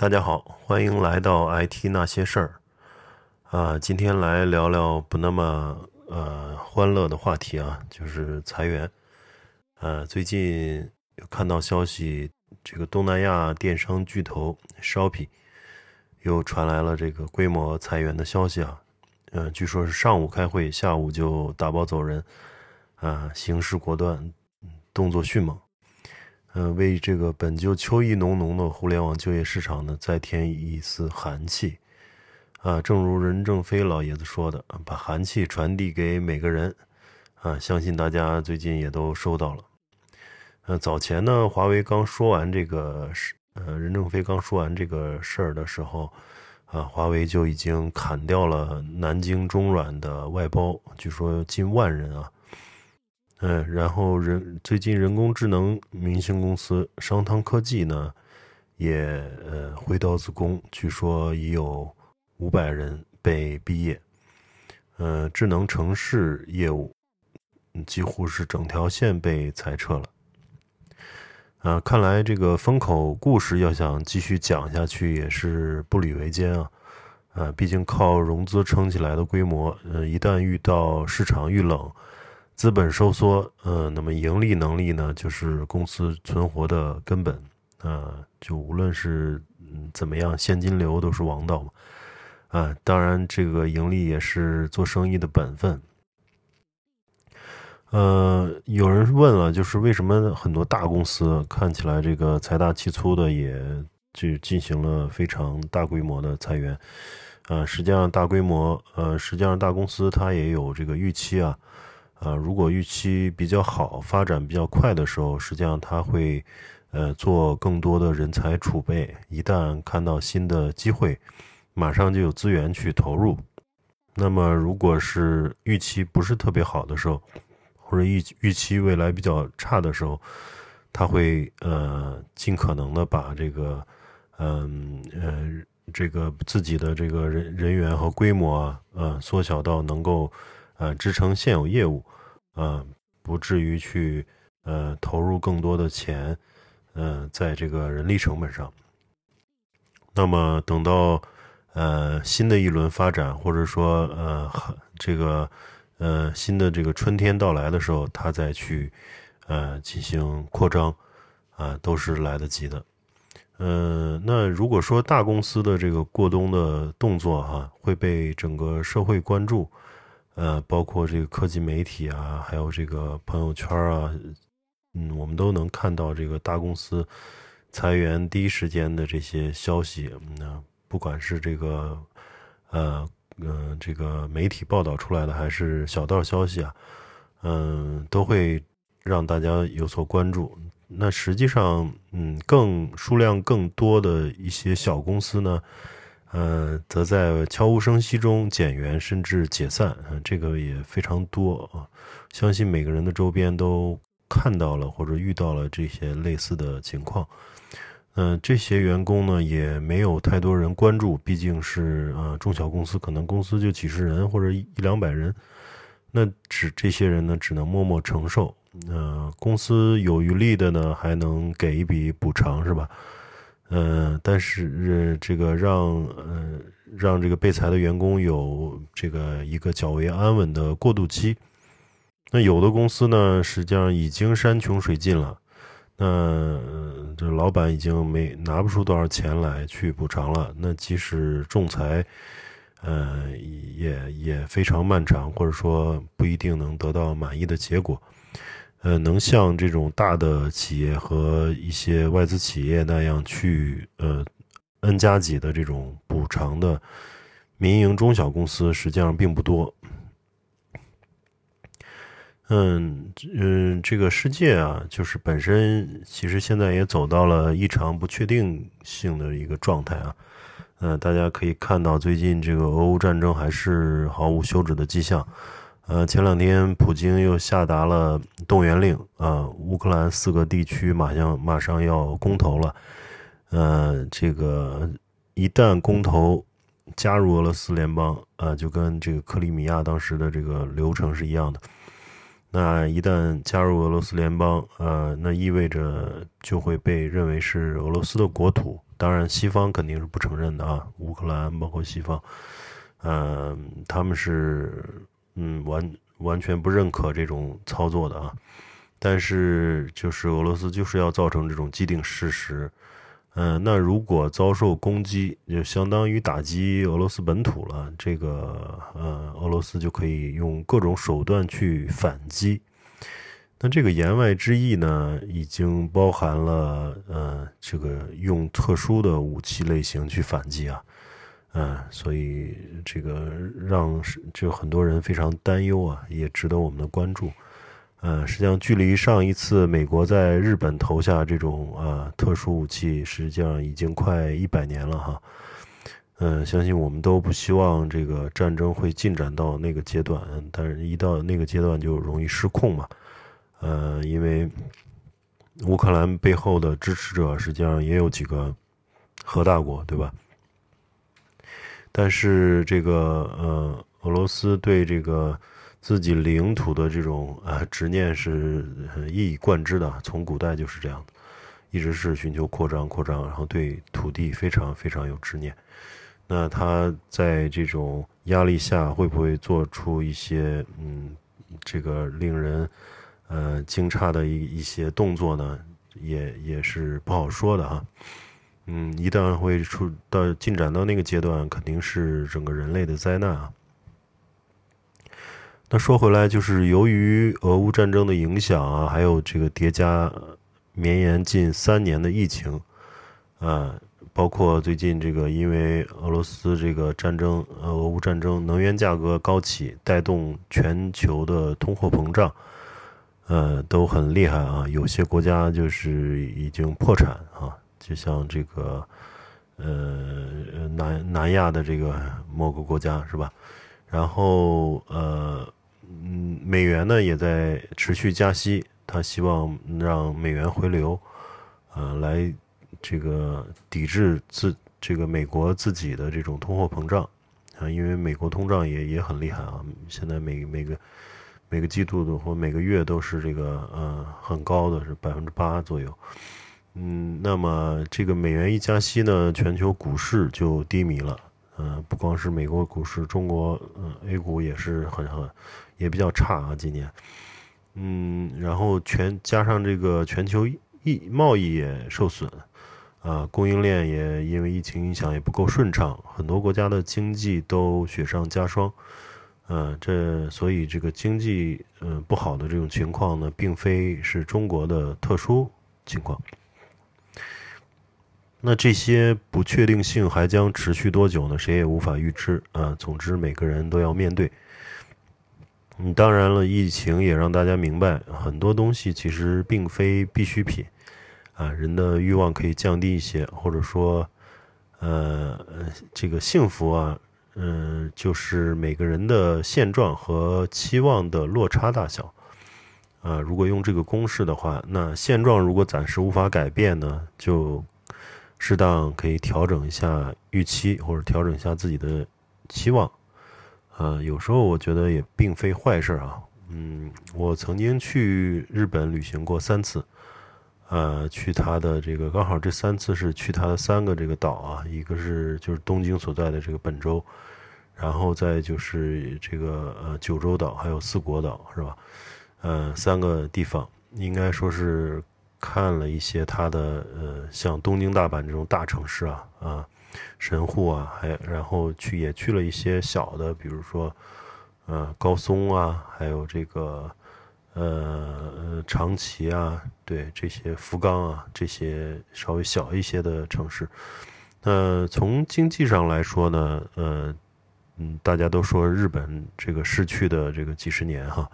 大家好，欢迎来到 IT 那些事儿。啊，今天来聊聊不那么呃欢乐的话题啊，就是裁员。呃，最近有看到消息，这个东南亚电商巨头 Shopee 又传来了这个规模裁员的消息啊。嗯，据说是上午开会，下午就打包走人。啊，行事果断，动作迅猛。嗯，为这个本就秋意浓浓的互联网就业市场呢，再添一丝寒气。啊，正如任正非老爷子说的，把寒气传递给每个人。啊，相信大家最近也都收到了。呃，早前呢，华为刚说完这个事，呃，任正非刚说完这个事儿的时候，啊，华为就已经砍掉了南京中软的外包，据说近万人啊。嗯，然后人最近人工智能明星公司商汤科技呢，也呃挥刀自宫，据说已有五百人被毕业。呃，智能城市业务几乎是整条线被裁撤了。啊，看来这个风口故事要想继续讲下去也是步履维艰啊。啊，毕竟靠融资撑起来的规模，呃，一旦遇到市场遇冷。资本收缩，呃，那么盈利能力呢，就是公司存活的根本，啊，就无论是怎么样，现金流都是王道嘛，啊，当然这个盈利也是做生意的本分。呃，有人问了，就是为什么很多大公司看起来这个财大气粗的，也就进行了非常大规模的裁员，啊，实际上大规模，呃，实际上大公司它也有这个预期啊。啊，如果预期比较好、发展比较快的时候，实际上它会，呃，做更多的人才储备。一旦看到新的机会，马上就有资源去投入。那么，如果是预期不是特别好的时候，或者预预期未来比较差的时候，他会呃尽可能的把这个，嗯呃这个自己的这个人人员和规模啊，呃缩小到能够。呃，支撑现有业务，呃，不至于去呃投入更多的钱，呃，在这个人力成本上。那么等到呃新的一轮发展，或者说呃这个呃新的这个春天到来的时候，他再去呃进行扩张，啊，都是来得及的。嗯，那如果说大公司的这个过冬的动作哈，会被整个社会关注。呃，包括这个科技媒体啊，还有这个朋友圈啊，嗯，我们都能看到这个大公司裁员第一时间的这些消息。那不管是这个呃嗯这个媒体报道出来的，还是小道消息啊，嗯，都会让大家有所关注。那实际上，嗯，更数量更多的一些小公司呢。呃，则在悄无声息中减员甚至解散，这个也非常多啊。相信每个人的周边都看到了或者遇到了这些类似的情况。嗯，这些员工呢也没有太多人关注，毕竟是呃中小公司，可能公司就几十人或者一两百人，那只这些人呢只能默默承受。呃，公司有余力的呢还能给一笔补偿，是吧？嗯，但是这个让呃让这个被裁的员工有这个一个较为安稳的过渡期。那有的公司呢，实际上已经山穷水尽了，那这老板已经没拿不出多少钱来去补偿了。那即使仲裁，呃，也也非常漫长，或者说不一定能得到满意的结果。呃，能像这种大的企业和一些外资企业那样去呃 N 加几的这种补偿的民营中小公司，实际上并不多。嗯嗯，这个世界啊，就是本身其实现在也走到了异常不确定性的一个状态啊。呃，大家可以看到，最近这个俄乌战争还是毫无休止的迹象。呃，前两天普京又下达了动员令啊，乌克兰四个地区马上马上要公投了，呃，这个一旦公投加入俄罗斯联邦啊，就跟这个克里米亚当时的这个流程是一样的，那一旦加入俄罗斯联邦，呃，那意味着就会被认为是俄罗斯的国土。当然，西方肯定是不承认的啊，乌克兰包括西方，呃，他们是嗯完完全不认可这种操作的啊。但是，就是俄罗斯就是要造成这种既定事实。嗯，那如果遭受攻击，就相当于打击俄罗斯本土了。这个呃，俄罗斯就可以用各种手段去反击。那这个言外之意呢，已经包含了呃，这个用特殊的武器类型去反击啊，嗯，所以这个让就很多人非常担忧啊，也值得我们的关注。呃，实际上，距离上一次美国在日本投下这种啊特殊武器，实际上已经快一百年了哈。嗯，相信我们都不希望这个战争会进展到那个阶段，但是一到那个阶段就容易失控嘛。呃，因为乌克兰背后的支持者实际上也有几个核大国，对吧？但是这个呃，俄罗斯对这个。自己领土的这种啊执念是一以贯之的，从古代就是这样，一直是寻求扩张、扩张，然后对土地非常非常有执念。那他在这种压力下会不会做出一些嗯这个令人呃惊诧的一一些动作呢？也也是不好说的哈。嗯，一旦会出到进展到那个阶段，肯定是整个人类的灾难啊。那说回来，就是由于俄乌战争的影响啊，还有这个叠加绵延近三年的疫情，啊，包括最近这个因为俄罗斯这个战争呃，俄乌战争，能源价格高企，带动全球的通货膨胀，呃，都很厉害啊。有些国家就是已经破产啊，就像这个呃南南亚的这个某个国家是吧？然后呃。嗯，美元呢也在持续加息，他希望让美元回流，呃，来这个抵制自这个美国自己的这种通货膨胀啊，因为美国通胀也也很厉害啊，现在每每个每个季度的或每个月都是这个呃很高的，是百分之八左右。嗯，那么这个美元一加息呢，全球股市就低迷了。嗯，不光是美国股市，中国嗯 A 股也是很很。也比较差啊，今年，嗯，然后全加上这个全球疫贸易也受损，啊，供应链也因为疫情影响也不够顺畅，很多国家的经济都雪上加霜，嗯，这所以这个经济嗯不好的这种情况呢，并非是中国的特殊情况。那这些不确定性还将持续多久呢？谁也无法预知啊。总之，每个人都要面对。嗯，当然了，疫情也让大家明白，很多东西其实并非必需品，啊，人的欲望可以降低一些，或者说，呃，这个幸福啊，嗯，就是每个人的现状和期望的落差大小，啊，如果用这个公式的话，那现状如果暂时无法改变呢，就适当可以调整一下预期，或者调整一下自己的期望。呃，有时候我觉得也并非坏事啊。嗯，我曾经去日本旅行过三次，呃，去他的这个刚好这三次是去他的三个这个岛啊，一个是就是东京所在的这个本州，然后再就是这个呃九州岛，还有四国岛，是吧？呃，三个地方应该说是看了一些他的呃，像东京、大阪这种大城市啊，啊。神户啊，还然后去也去了一些小的，比如说，呃，高松啊，还有这个，呃，长崎啊，对这些福冈啊，这些稍微小一些的城市。那从经济上来说呢，呃，嗯，大家都说日本这个失去的这个几十年哈，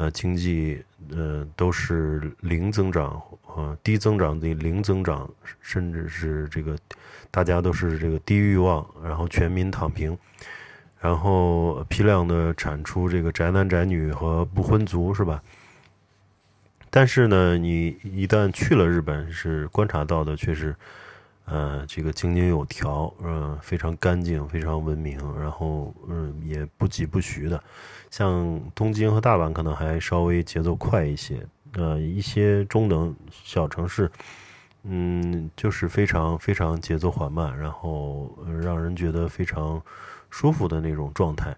呃，经济呃都是零增长，呃，低增长的零增长，甚至是这个。大家都是这个低欲望，然后全民躺平，然后批量的产出这个宅男宅女和不婚族，是吧？但是呢，你一旦去了日本，是观察到的却是，呃，这个井井有条，嗯，非常干净，非常文明，然后嗯，也不疾不徐的。像东京和大阪可能还稍微节奏快一些，呃，一些中等小城市，嗯，就是非常非常节奏缓慢，然后让人觉得非常舒服的那种状态。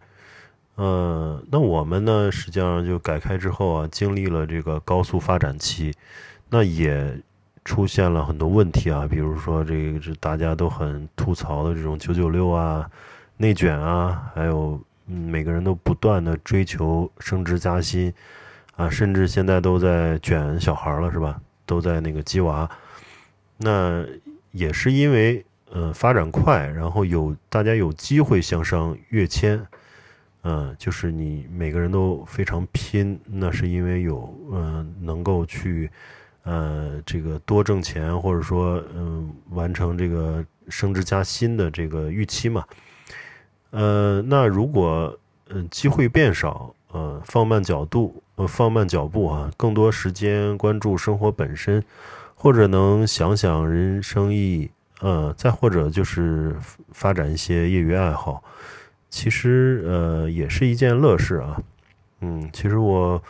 呃，那我们呢，实际上就改开之后啊，经历了这个高速发展期，那也。出现了很多问题啊，比如说这个这大家都很吐槽的这种九九六啊、内卷啊，还有每个人都不断的追求升职加薪啊，甚至现在都在卷小孩了，是吧？都在那个鸡娃。那也是因为呃发展快，然后有大家有机会向上跃迁，嗯，就是你每个人都非常拼，那是因为有嗯能够去。呃，这个多挣钱，或者说，嗯，完成这个升职加薪的这个预期嘛。呃，那如果，嗯，机会变少，呃，放慢角度，呃，放慢脚步啊，更多时间关注生活本身，或者能想想人生意义，呃，再或者就是发展一些业余爱好，其实，呃，也是一件乐事啊。嗯，其实我。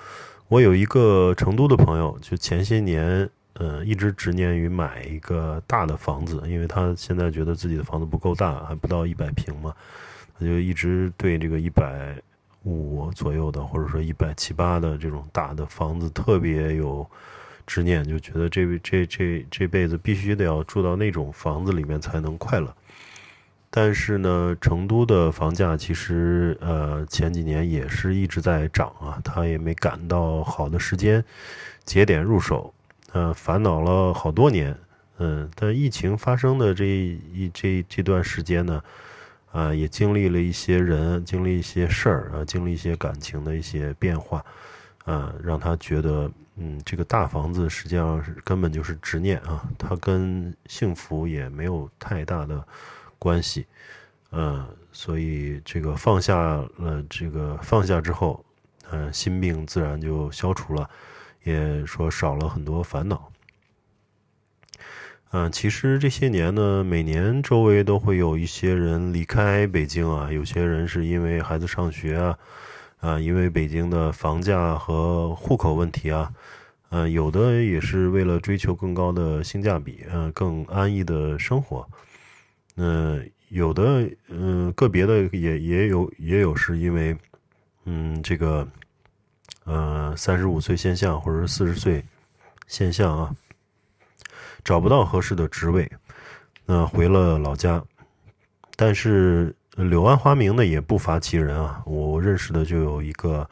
我有一个成都的朋友，就前些年，呃，一直执念于买一个大的房子，因为他现在觉得自己的房子不够大，还不到一百平嘛，他就一直对这个一百五左右的，或者说一百七八的这种大的房子特别有执念，就觉得这这这这辈子必须得要住到那种房子里面才能快乐。但是呢，成都的房价其实呃前几年也是一直在涨啊，他也没赶到好的时间节点入手，呃，烦恼了好多年，嗯，但疫情发生的这一这这段时间呢，啊，也经历了一些人，经历一些事儿啊，经历一些感情的一些变化，啊，让他觉得，嗯，这个大房子实际上是根本就是执念啊，它跟幸福也没有太大的。关系，嗯，所以这个放下了，这个放下之后，嗯，心病自然就消除了，也说少了很多烦恼。嗯，其实这些年呢，每年周围都会有一些人离开北京啊，有些人是因为孩子上学啊，啊，因为北京的房价和户口问题啊，嗯，有的也是为了追求更高的性价比，嗯，更安逸的生活。嗯，有的，嗯，个别的也也有也有是因为，嗯，这个，呃，三十五岁现象或者是四十岁现象啊，找不到合适的职位，那回了老家。但是柳暗花明的也不乏其人啊，我认识的就有一个，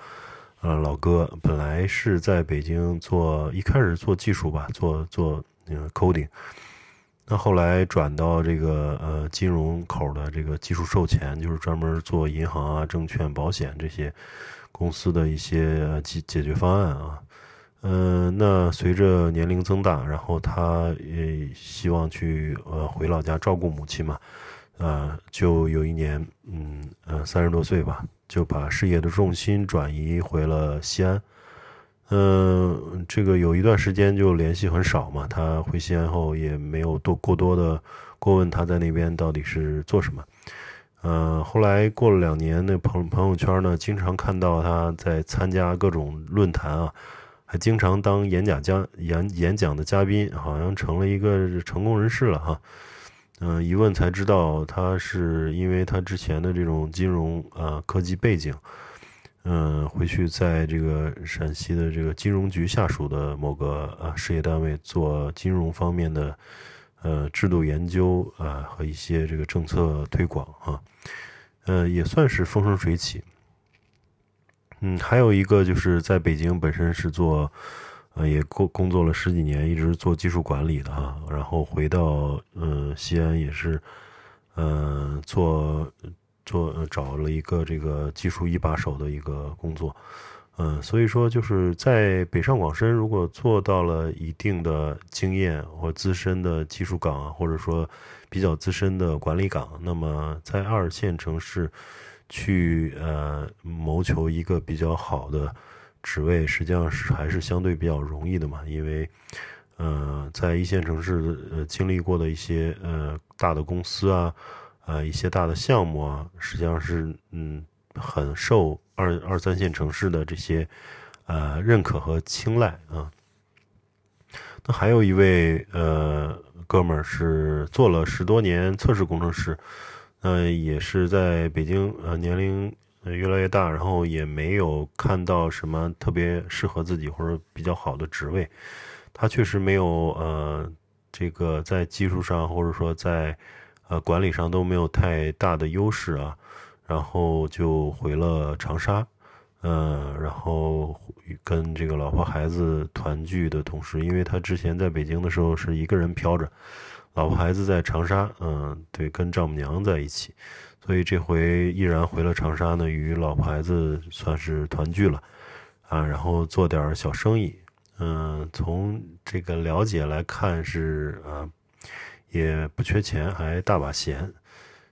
呃，老哥，本来是在北京做，一开始做技术吧，做做那个 coding。那后来转到这个呃金融口的这个技术售前，就是专门做银行啊、证券、保险这些公司的一些解解决方案啊。嗯，那随着年龄增大，然后他也希望去呃回老家照顾母亲嘛，啊，就有一年，嗯呃三十多岁吧，就把事业的重心转移回了西安。嗯，这个有一段时间就联系很少嘛。他回西安后也没有多过多的过问他在那边到底是做什么。嗯，后来过了两年，那朋朋友圈呢，经常看到他在参加各种论坛啊，还经常当演讲嘉演演讲的嘉宾，好像成了一个成功人士了哈。嗯，一问才知道，他是因为他之前的这种金融啊科技背景。嗯，回去在这个陕西的这个金融局下属的某个啊事业单位做金融方面的呃制度研究啊和一些这个政策推广啊，呃也算是风生水起。嗯，还有一个就是在北京本身是做呃也工工作了十几年，一直做技术管理的哈，然后回到呃西安也是呃做。做找了一个这个技术一把手的一个工作，嗯，所以说就是在北上广深，如果做到了一定的经验或资深的技术岗，或者说比较资深的管理岗，那么在二线城市去呃谋求一个比较好的职位，实际上是还是相对比较容易的嘛，因为呃，在一线城市呃经历过的一些呃大的公司啊，呃一些大的项目啊，实际上是嗯很受二二三线城市的这些呃认可和青睐啊。那还有一位呃哥们儿是做了十多年测试工程师，呃也是在北京呃年龄越来越大，然后也没有看到什么特别适合自己或者比较好的职位。他确实没有呃，这个在技术上或者说在呃管理上都没有太大的优势啊，然后就回了长沙，呃，然后跟这个老婆孩子团聚的同时，因为他之前在北京的时候是一个人飘着，老婆孩子在长沙，嗯，对，跟丈母娘在一起，所以这回毅然回了长沙呢，与老婆孩子算是团聚了，啊，然后做点小生意。嗯，从这个了解来看是啊，也不缺钱，还大把闲。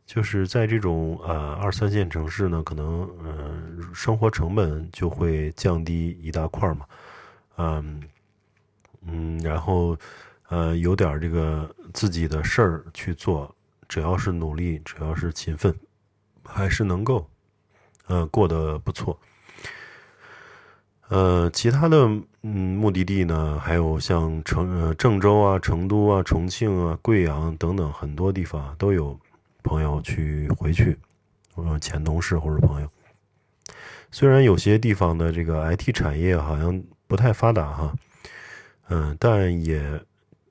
就是在这种呃二三线城市呢，可能嗯生活成本就会降低一大块嘛，嗯嗯，然后呃有点这个自己的事儿去做，只要是努力，只要是勤奋，还是能够呃过得不错。呃，其他的嗯目的地呢，还有像成呃郑州啊、成都啊、重庆啊、贵阳等等很多地方都有朋友去回去，呃前同事或者朋友。虽然有些地方的这个 IT 产业好像不太发达哈，嗯，但也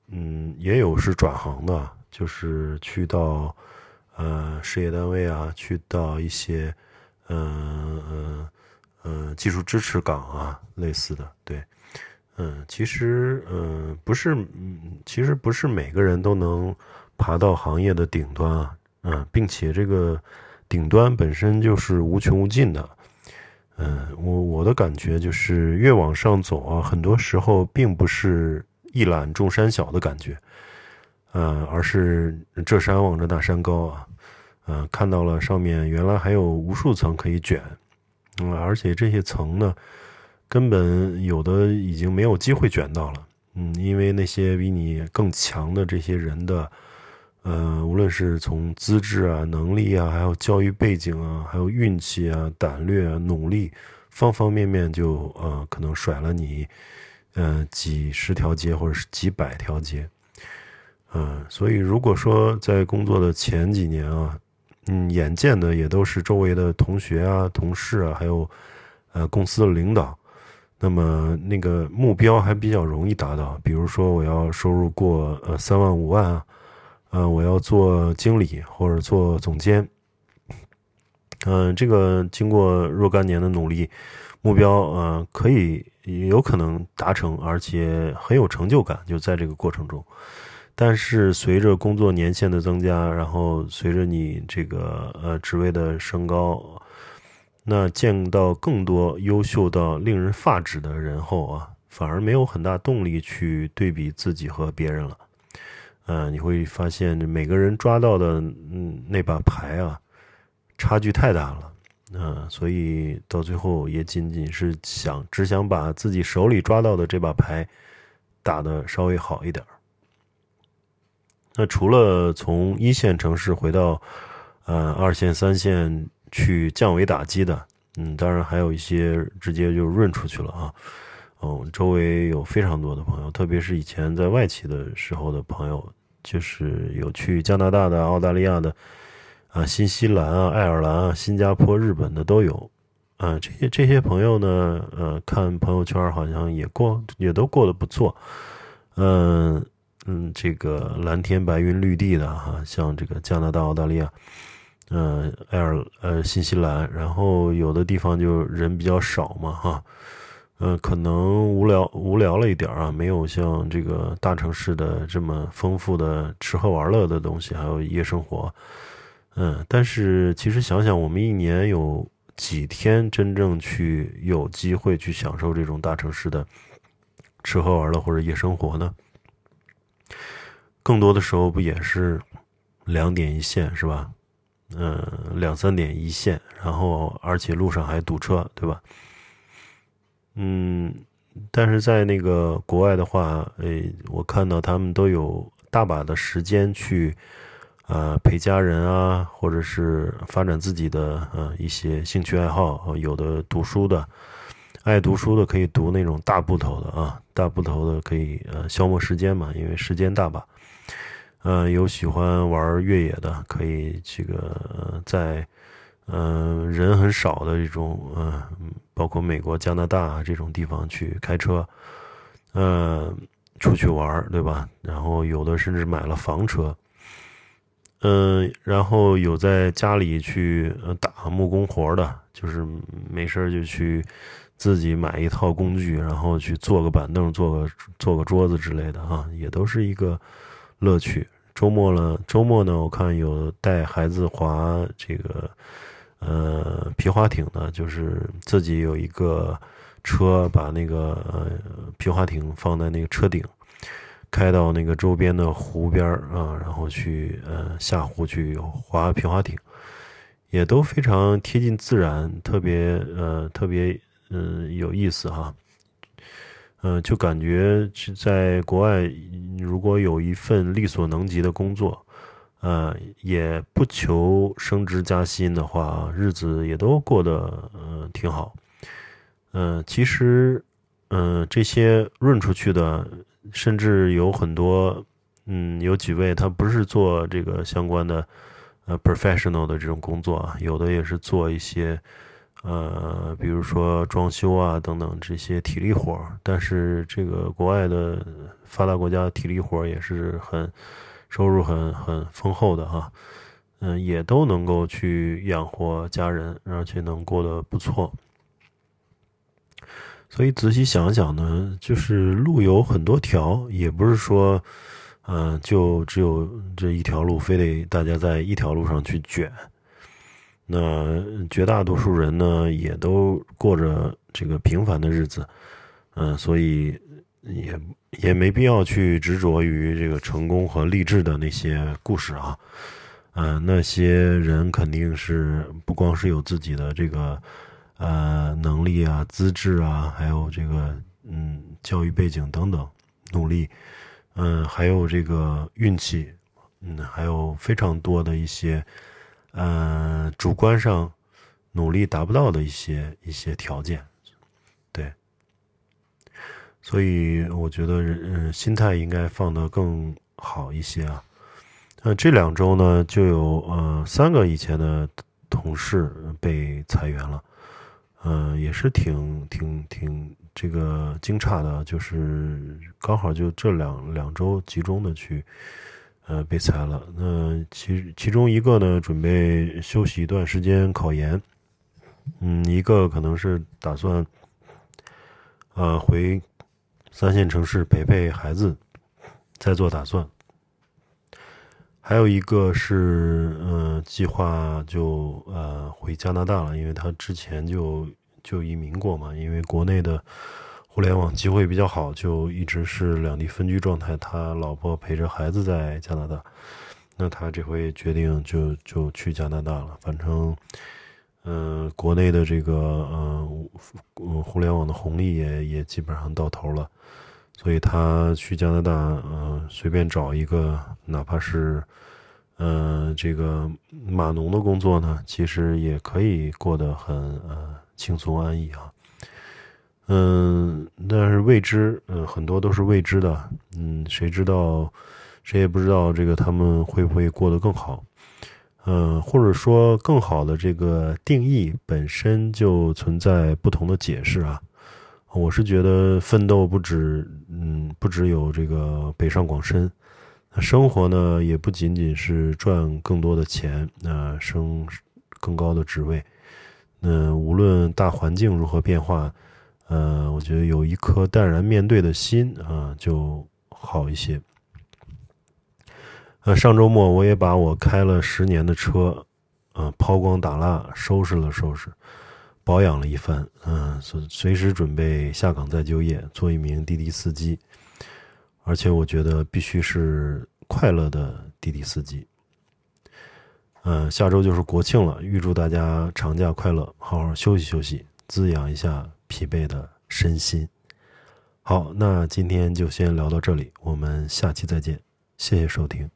嗯也有是转行的，就是去到呃事业单位啊，去到一些嗯嗯。嗯，技术支持岗啊，类似的，对，嗯，其实，嗯，不是，嗯，其实不是每个人都能爬到行业的顶端啊，嗯，并且这个顶端本身就是无穷无尽的，嗯，我我的感觉就是越往上走啊，很多时候并不是一览众山小的感觉，嗯，而是这山望着那山高啊，嗯，看到了上面原来还有无数层可以卷。嗯，而且这些层呢，根本有的已经没有机会卷到了。嗯，因为那些比你更强的这些人的，呃，无论是从资质啊、能力啊，还有教育背景啊，还有运气啊、胆略啊、努力，方方面面就呃可能甩了你，呃几十条街或者是几百条街。嗯，所以如果说在工作的前几年啊。嗯，眼见的也都是周围的同学啊、同事啊，还有，呃，公司的领导。那么那个目标还比较容易达到，比如说我要收入过呃三万五万啊，呃，我要做经理或者做总监。嗯，这个经过若干年的努力，目标呃可以有可能达成，而且很有成就感，就在这个过程中。但是随着工作年限的增加，然后随着你这个呃职位的升高，那见到更多优秀到令人发指的人后啊，反而没有很大动力去对比自己和别人了。嗯，你会发现每个人抓到的嗯那把牌啊，差距太大了。嗯，所以到最后也仅仅是想只想把自己手里抓到的这把牌打得稍微好一点。那除了从一线城市回到，呃二线、三线去降维打击的，嗯，当然还有一些直接就润出去了啊。哦，周围有非常多的朋友，特别是以前在外企的时候的朋友，就是有去加拿大的、澳大利亚的，啊，新西兰啊、爱尔兰啊、新加坡、日本的都有。啊，这些这些朋友呢，呃，看朋友圈好像也过也都过得不错，嗯。嗯，这个蓝天白云绿地的哈，像这个加拿大、澳大利亚，嗯，爱尔呃新西兰，然后有的地方就人比较少嘛哈，嗯，可能无聊无聊了一点啊，没有像这个大城市的这么丰富的吃喝玩乐的东西，还有夜生活，嗯，但是其实想想，我们一年有几天真正去有机会去享受这种大城市的吃喝玩乐或者夜生活呢？更多的时候不也是两点一线是吧？嗯，两三点一线，然后而且路上还堵车，对吧？嗯，但是在那个国外的话，呃，我看到他们都有大把的时间去，呃，陪家人啊，或者是发展自己的呃一些兴趣爱好，有的读书的，爱读书的可以读那种大部头的啊，大部头的可以呃消磨时间嘛，因为时间大把。呃，有喜欢玩越野的，可以这个在。嗯，人很少的这种，嗯，包括美国、加拿大这种地方去开车，嗯，出去玩对吧？然后有的甚至买了房车，嗯，然后有在家里去打木工活的，就是没事就去自己买一套工具，然后去做个板凳、做个做个桌子之类的啊，也都是一个乐趣。周末了，周末呢，我看有带孩子滑这个。呃，皮划艇呢，就是自己有一个车，把那个呃皮划艇放在那个车顶，开到那个周边的湖边啊，然后去呃下湖去划皮划艇，也都非常贴近自然，特别呃特别嗯有意思哈。嗯，就感觉是在国外，如果有一份力所能及的工作。呃，也不求升职加薪的话，日子也都过得嗯挺好。嗯，其实嗯这些润出去的，甚至有很多嗯有几位他不是做这个相关的呃 professional 的这种工作啊，有的也是做一些呃比如说装修啊等等这些体力活儿。但是这个国外的发达国家体力活儿也是很。收入很很丰厚的哈，嗯，也都能够去养活家人，而且能过得不错。所以仔细想想呢，就是路有很多条，也不是说，嗯，就只有这一条路，非得大家在一条路上去卷。那绝大多数人呢，也都过着这个平凡的日子，嗯，所以。也也没必要去执着于这个成功和励志的那些故事啊，嗯，那些人肯定是不光是有自己的这个呃能力啊、资质啊，还有这个嗯教育背景等等努力，嗯，还有这个运气，嗯，还有非常多的一些呃主观上努力达不到的一些一些条件。对所以我觉得，嗯，心态应该放得更好一些啊。那这两周呢，就有呃三个以前的同事被裁员了，嗯，也是挺挺挺这个惊诧的，就是刚好就这两两周集中的去呃被裁了。那其其中一个呢，准备休息一段时间考研，嗯，一个可能是打算呃回。三线城市陪陪孩子，再做打算。还有一个是，嗯，计划就呃回加拿大了，因为他之前就就移民过嘛。因为国内的互联网机会比较好，就一直是两地分居状态。他老婆陪着孩子在加拿大，那他这回决定就就去加拿大了。反正，嗯，国内的这个嗯互联网的红利也也基本上到头了。所以他去加拿大，嗯，随便找一个，哪怕是，嗯，这个码农的工作呢，其实也可以过得很呃轻松安逸啊。嗯，但是未知，嗯，很多都是未知的，嗯，谁知道，谁也不知道这个他们会不会过得更好，嗯，或者说更好的这个定义本身就存在不同的解释啊。我是觉得奋斗不止，嗯，不只有这个北上广深，那生活呢也不仅仅是赚更多的钱，那升更高的职位，那无论大环境如何变化，呃，我觉得有一颗淡然面对的心啊，就好一些。呃，上周末我也把我开了十年的车，呃，抛光打蜡，收拾了收拾。保养了一番，嗯，随随时准备下岗再就业，做一名滴滴司机，而且我觉得必须是快乐的滴滴司机。嗯，下周就是国庆了，预祝大家长假快乐，好好休息休息，滋养一下疲惫的身心。好，那今天就先聊到这里，我们下期再见，谢谢收听。